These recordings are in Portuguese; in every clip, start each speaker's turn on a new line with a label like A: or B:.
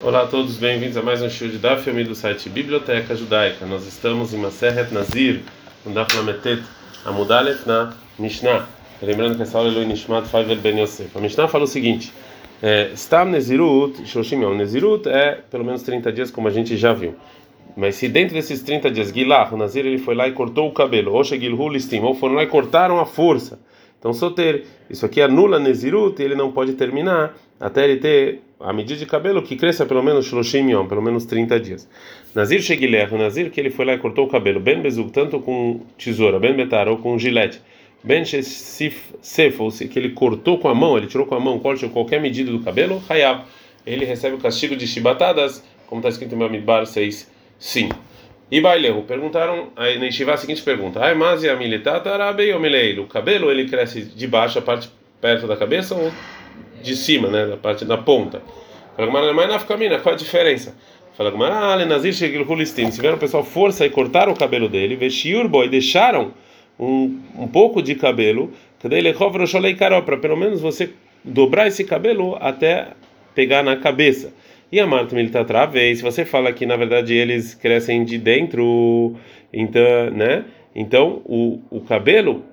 A: Olá a todos, bem-vindos a mais um show de Daf do site Biblioteca Judaica. Nós estamos em Maseret Nazir, no Daf Lametet Amudalef na Mishnah. Lembrando que essa aula é Lui Nishmat Faivel Ben Yosef. A Mishnah fala o seguinte: é, Stam Nezirut, Shoshim Yom. Nezirut é pelo menos 30 dias, como a gente já viu. Mas se dentro desses 30 dias, Gilah, o Nazir, ele foi lá e cortou o cabelo, ou Shegilhu Listim, ou foram lá e cortaram a força. Então, Soter, isso aqui anula Nezirut e ele não pode terminar até ele ter a medida de cabelo que cresça pelo menos Shloshim Yom, pelo menos 30 dias. Nazir Shegilech, o Nazir que ele foi lá e cortou o cabelo, Ben Bezug, tanto com tesoura, Ben Betar, ou com gilete, Ben Sef, ou que ele cortou com a mão, ele tirou com a mão, corte qualquer medida do cabelo, Hayab, ele recebe o castigo de chibatadas, como está escrito em Mamidbar 6, 5. E Bailehu, perguntaram, aí na Yeshiva a seguinte pergunta: Ai, mas e a militata ou O cabelo ele cresce de baixo, a parte perto da cabeça ou de cima, né, da parte da ponta. Fala mas na camina, qual a diferença? Fala Gumara, Lenazir Shegil Hulistim. Se o pessoal força e cortaram o cabelo dele, vestiu e deixaram um, um pouco de cabelo, para pelo menos você dobrar esse cabelo até pegar na cabeça. E a Marta Militatra vez, se você fala que na verdade eles crescem de dentro, então, né? Então o, o cabelo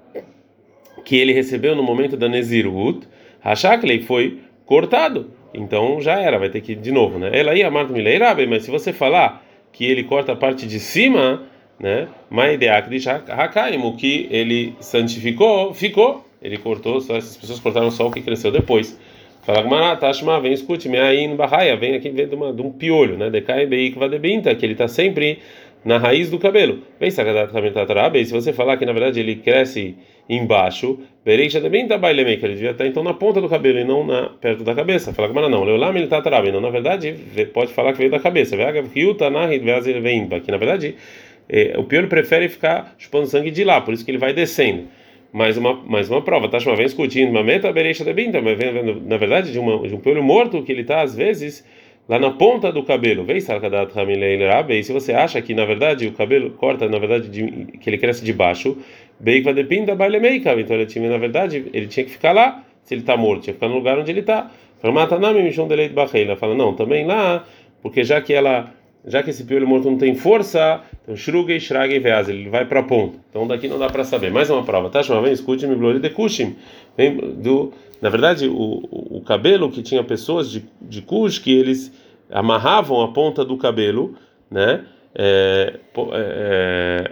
A: que ele recebeu no momento da Nezirut, Hashaklei foi cortado. Então já era, vai ter que ir de novo, né? Ela ia Marta Mileirabe, mas se você falar que ele corta a parte de cima, né? Maideak de Hakaim, que ele santificou, ficou. Ele cortou, só essas pessoas cortaram só o que cresceu depois. Fala Gmará, Tashma, vem, escute, me aí no Barraia, vem aqui de, uma, de um piolho, né? Decai Beikva de Binta, que ele está sempre na raiz do cabelo. Vem, Sakadat Kamitarabe, se você falar que na verdade ele cresce embaixo, Bereisha também tá baile ele devia estar então na ponta do cabelo e não na perto da cabeça. Fala que não, Leulam ele tá tarabe, não, na verdade, pode falar que veio da cabeça. Que na verdade é, o piolho prefere ficar chupando sangue de lá, por isso que ele vai descendo. Mais uma, mais uma prova, tá? Vem discutindo, uma meta bereixa de binta, mas na verdade de, uma, de um piolho morto que ele está às vezes lá na ponta do cabelo. Vem Sarkadat Hamileirabe, e se você acha que na verdade o cabelo corta, na verdade, de, que ele cresce de baixo, Beikva depinda baile meika. Então ele tinha, na verdade, ele tinha que ficar lá, se ele está morto, tinha que ficar no lugar onde ele está. Fala, não, também lá, porque já que ela. Já que esse piolho morto não tem força, então Shrugei, Shragei, Veaz, ele vai para a ponta. Então daqui não dá para saber. Mais uma prova, tá? Chama, vem, escute, me glori de Kushim. do, na verdade, o, o, cabelo que tinha pessoas de, de Kush que eles amarravam a ponta do cabelo, né? É, é,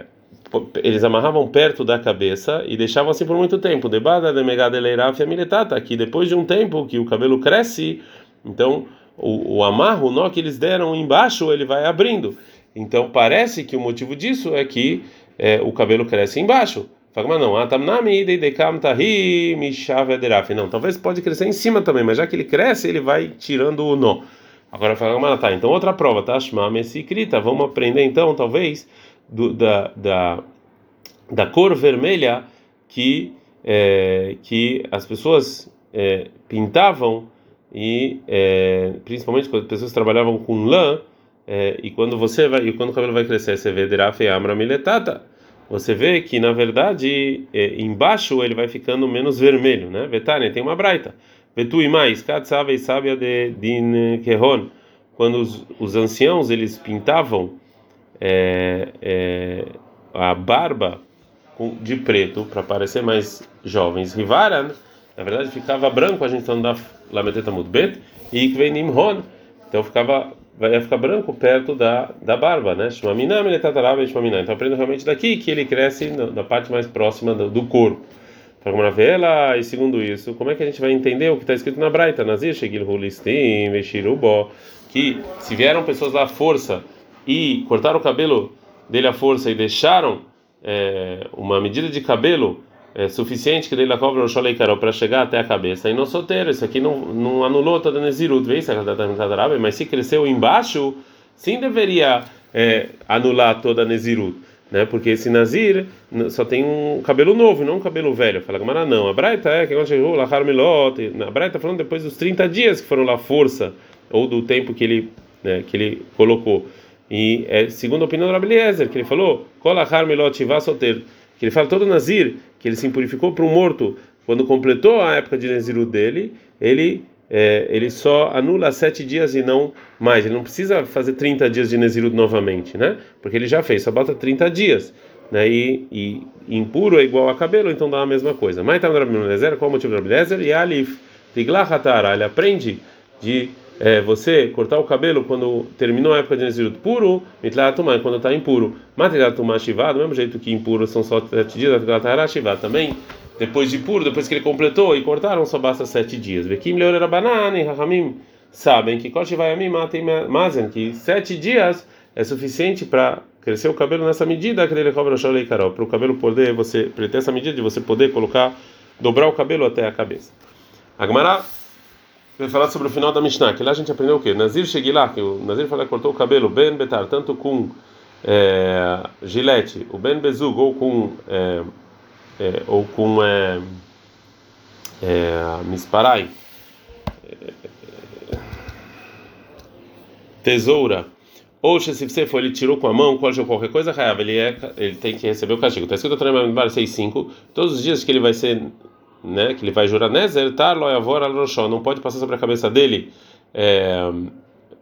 A: eles amarravam perto da cabeça e deixavam assim por muito tempo. Debada de megadeleirafia militata, que depois de um tempo que o cabelo cresce, então o, o amarro, o nó que eles deram embaixo, ele vai abrindo. Então parece que o motivo disso é que é, o cabelo cresce embaixo. Fala, mas não, não, talvez pode crescer em cima também, mas já que ele cresce, ele vai tirando o nó. Agora fala, tá, então outra prova, tá? Shma Messikrita, vamos aprender então, talvez do, da, da, da cor vermelha que, é, que as pessoas é, pintavam e é, principalmente quando as pessoas trabalhavam com lã é, e quando você vai e quando o cabelo vai crescer você vê derafe amra miletata. Você vê que na verdade é, embaixo ele vai ficando menos vermelho né? Vetane tem uma braita. Vetu e mais katsave sábia de din quando os, os anciãos eles pintavam é, é, a barba de preto para parecer mais jovens. Rivaran, na verdade, ficava branco, a gente não dá Lameteta Mudbet, e Ikvenim Ron, então ficava vai ficar branco perto da, da barba, né? Shmamina, Então aprendo realmente daqui que ele cresce na parte mais próxima do, do corpo. Vela, e segundo isso, como é que a gente vai entender o que está escrito na Braita? Nazir, Shegil Hulistim, Veshirubo, que se vieram pessoas da força e cortaram o cabelo dele à força e deixaram é, uma medida de cabelo é, suficiente que dele cobra o para chegar até a cabeça e não solteiro, isso aqui não, não anulou toda a Nezirut, mas se cresceu embaixo, sim deveria é, anular toda a Nezirut. Né? Porque esse Nazir só tem um cabelo novo, não um cabelo velho. Fala Gamara, não. A Braita é que chegou lá, A Braita tá falando depois dos 30 dias que foram lá força, ou do tempo que ele, né, que ele colocou. E é segundo a opinião do Rabeliezer, que ele falou, que ele fala todo Nazir, que ele se impurificou para um morto quando completou a época de Naziru dele, ele é, ele só anula sete dias e não mais. Ele não precisa fazer 30 dias de Nezirut novamente, né? Porque ele já fez, só bota 30 dias. Né? E, e impuro é igual a cabelo, então dá a mesma coisa. Mas tá no Rabi qual o motivo do Rabi? E Alif, Tiglahatara, ele aprende de é, você cortar o cabelo quando terminou a época de Nezirut puro, Mitlatumá, quando está impuro. Matlatumá Shivá, do mesmo jeito que impuro são só sete dias, Matlatumá Shivá também depois de puro, depois que ele completou e cortaram, só basta sete dias. Vekim leorera banana e Rahamim sabem que Koshivayamim que sete dias é suficiente para crescer o cabelo nessa medida que ele cobra o carol, para o cabelo poder você, ter essa medida de você poder colocar, dobrar o cabelo até a cabeça. Agmará vai falar sobre o final da Mishnah, que lá a gente aprendeu o quê? Nazir lá, que o Nazir falou que cortou o cabelo ben betar, tanto com é, gilete, o ben bezug ou com é, é, ou com é, é, misparai, tesoura, ou se você for, ele tirou com a mão, qualquer coisa, ele, é, ele tem que receber o castigo. Está escrito no Bar 6,5, todos os dias que ele vai ser, né, que ele vai jurar, Nezer, tar, loyavor, al não pode passar sobre a cabeça dele. É,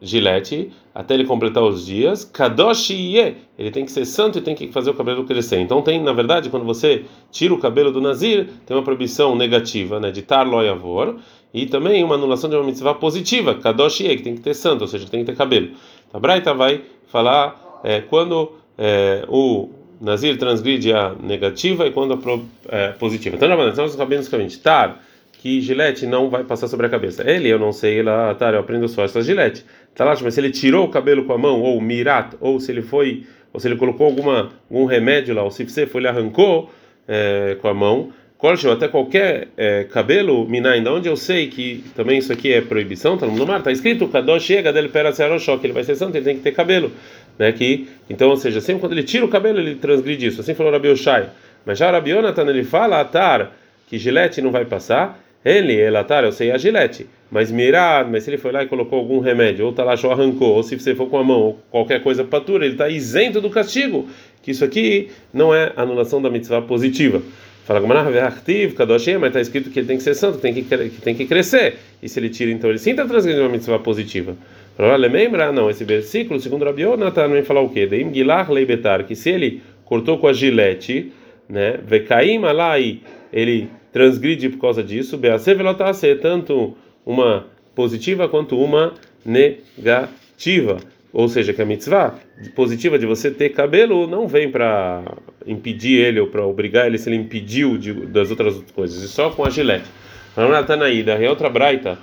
A: gilete até ele completar os dias. Kadosh Ye, ele tem que ser santo e tem que fazer o cabelo crescer. Então tem, na verdade, quando você tira o cabelo do Nazir, tem uma proibição negativa, né, de tar loyavor, e também uma anulação de uma mitzvah positiva, Kadosh Ye, que tem que ter santo, ou seja, tem que ter cabelo. A Braita vai falar é, quando é, o Nazir transgride a negativa e quando a pro, é, positiva. Então, na verdade, nós sabemos que tar que gilete não vai passar sobre a cabeça. Ele, eu não sei, lá, tá, eu aprendo só essa gilete. Tá lá, mas se ele tirou o cabelo com a mão, ou mirat, ou se ele foi, ou se ele colocou alguma, algum remédio lá, ou se você foi, ele arrancou é, com a mão, ou até qualquer é, cabelo, mina, ainda onde eu sei que também isso aqui é proibição, tá no mar, tá escrito, Kadosh chega dele pera que ele vai ser santo, ele tem que ter cabelo, né, que, então, ou seja, sempre quando ele tira o cabelo, ele transgride isso, assim falou Rabi Oshai, mas já Rabi Yonatan, ele fala, atar, que gilete não vai passar, ele, elatar, eu sei a gilete. Mas mirar, mas se ele foi lá e colocou algum remédio, ou talachou, arrancou, ou se você for com a mão, ou qualquer coisa patura, ele está isento do castigo. Que isso aqui não é anulação da mitzvah positiva. Fala Kadoshim, mas está escrito que ele tem que ser santo, tem que, que tem que crescer. E se ele tira, então ele sim está transgredindo uma mitzvah positiva. Para lembrar, não, esse versículo, segundo Rabi Yonatan, vem falar o quê? Deim gilar leibetar, que se ele cortou com a gilete, né, vekaim alai, ele transgride por causa disso, ser tanto uma positiva quanto uma negativa. Ou seja, que a mitzvah positiva de você ter cabelo não vem para impedir ele ou para obrigar ele se ele impediu de, das outras coisas, e só com a gilete. Natanaída, é outra braita,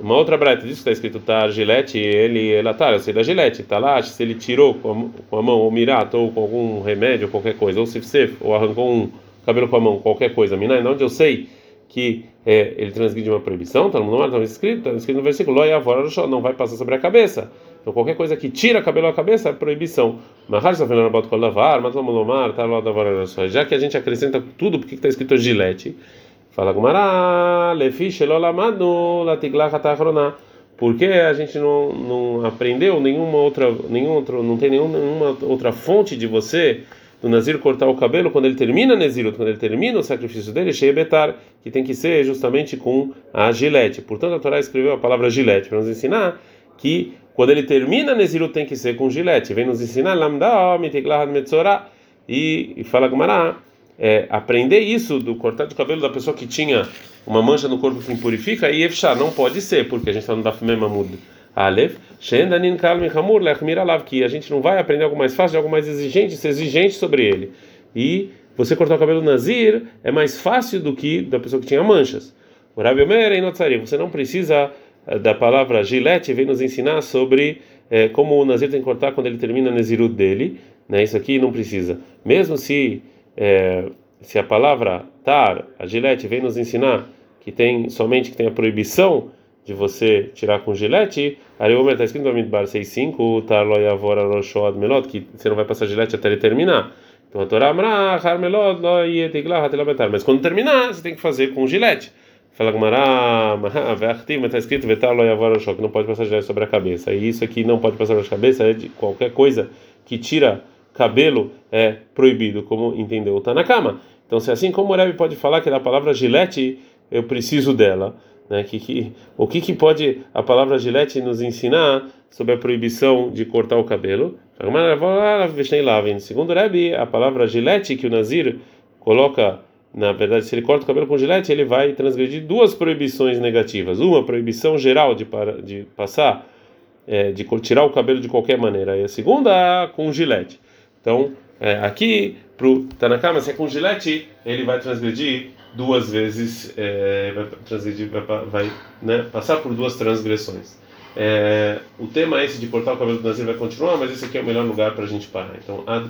A: uma outra braita, disso está escrito, tá, gilete, ele, ela tá, eu sei da gilete, tá lá, se ele tirou com a, com a mão, ou mirato, ou com algum remédio, qualquer coisa, ou se você, ou arrancou um cabelo com a mão, qualquer coisa. Minai, onde eu sei que é, ele transgride uma proibição, tá no está escrito, está escrito no versículo, não vai passar sobre a cabeça. Então qualquer coisa que tira cabelo da cabeça é proibição. Já que a gente acrescenta tudo, porque está escrito gilete? Fala Gumara, porque a gente não, não aprendeu nenhuma outra, nenhum outro, não tem nenhuma outra fonte de você do Nazir cortar o cabelo quando ele termina Nezirut, quando ele termina o sacrifício dele, Betar, que tem que ser justamente com a gilete. Portanto, a Torá escreveu a palavra gilete para nos ensinar que quando ele termina Nezirut tem que ser com gilete. Vem nos ensinar e, e fala Gumará, é, aprender isso do cortar do cabelo da pessoa que tinha uma mancha no corpo que impurifica e Efshar, não pode ser, porque a gente está no Daf Memamud. Alav, que a gente não vai aprender algo mais fácil, algo mais exigente, ser exigente sobre ele. E você cortar o cabelo Nazir é mais fácil do que da pessoa que tinha manchas. Você não precisa da palavra gilete, vem nos ensinar sobre é, como o Nazir tem que cortar quando ele termina a Nezirut dele. Né? Isso aqui não precisa. Mesmo se, é, se a palavra tar, a gilete, vem nos ensinar que tem somente que tem a proibição de você tirar com gilete, Ariomer está escrito no Amidbar 6.5, Tarlo Yavor Aroshoad Melot, que você não vai passar gilete até ele terminar. Então a Torá Amra, Har Melot, Lo Yetiglah. Mas quando terminar, você tem que fazer com gilete. Fala Gmará, Vertiv, mas está escrito Vetar Lo Yavor Aroshoad, que não pode passar gilete sobre a cabeça. E isso aqui não pode passar sobre a cabeça, é de qualquer coisa que tira cabelo é proibido, como entendeu o Tanakama. Então, se assim como o Rebbe pode falar que da palavra gilete eu preciso dela, né? Que, que, o que, que pode a palavra gilete nos ensinar sobre a proibição de cortar o cabelo? Segundo o Rebbe, a palavra gilete que o Nazir coloca, na verdade, se ele corta o cabelo com gilete, ele vai transgredir duas proibições negativas. Uma, proibição geral de, para, de passar, é, de tirar o cabelo de qualquer maneira. E a segunda, com gilete. Então, é, aqui, para o Tanakama, se é com gilete, ele vai transgredir duas vezes, é, vai, transgredir, vai, vai né, passar por duas transgressões. É, o tema esse de cortar o cabelo do Nazir vai continuar, mas esse aqui é o melhor lugar para a gente parar. Então, ad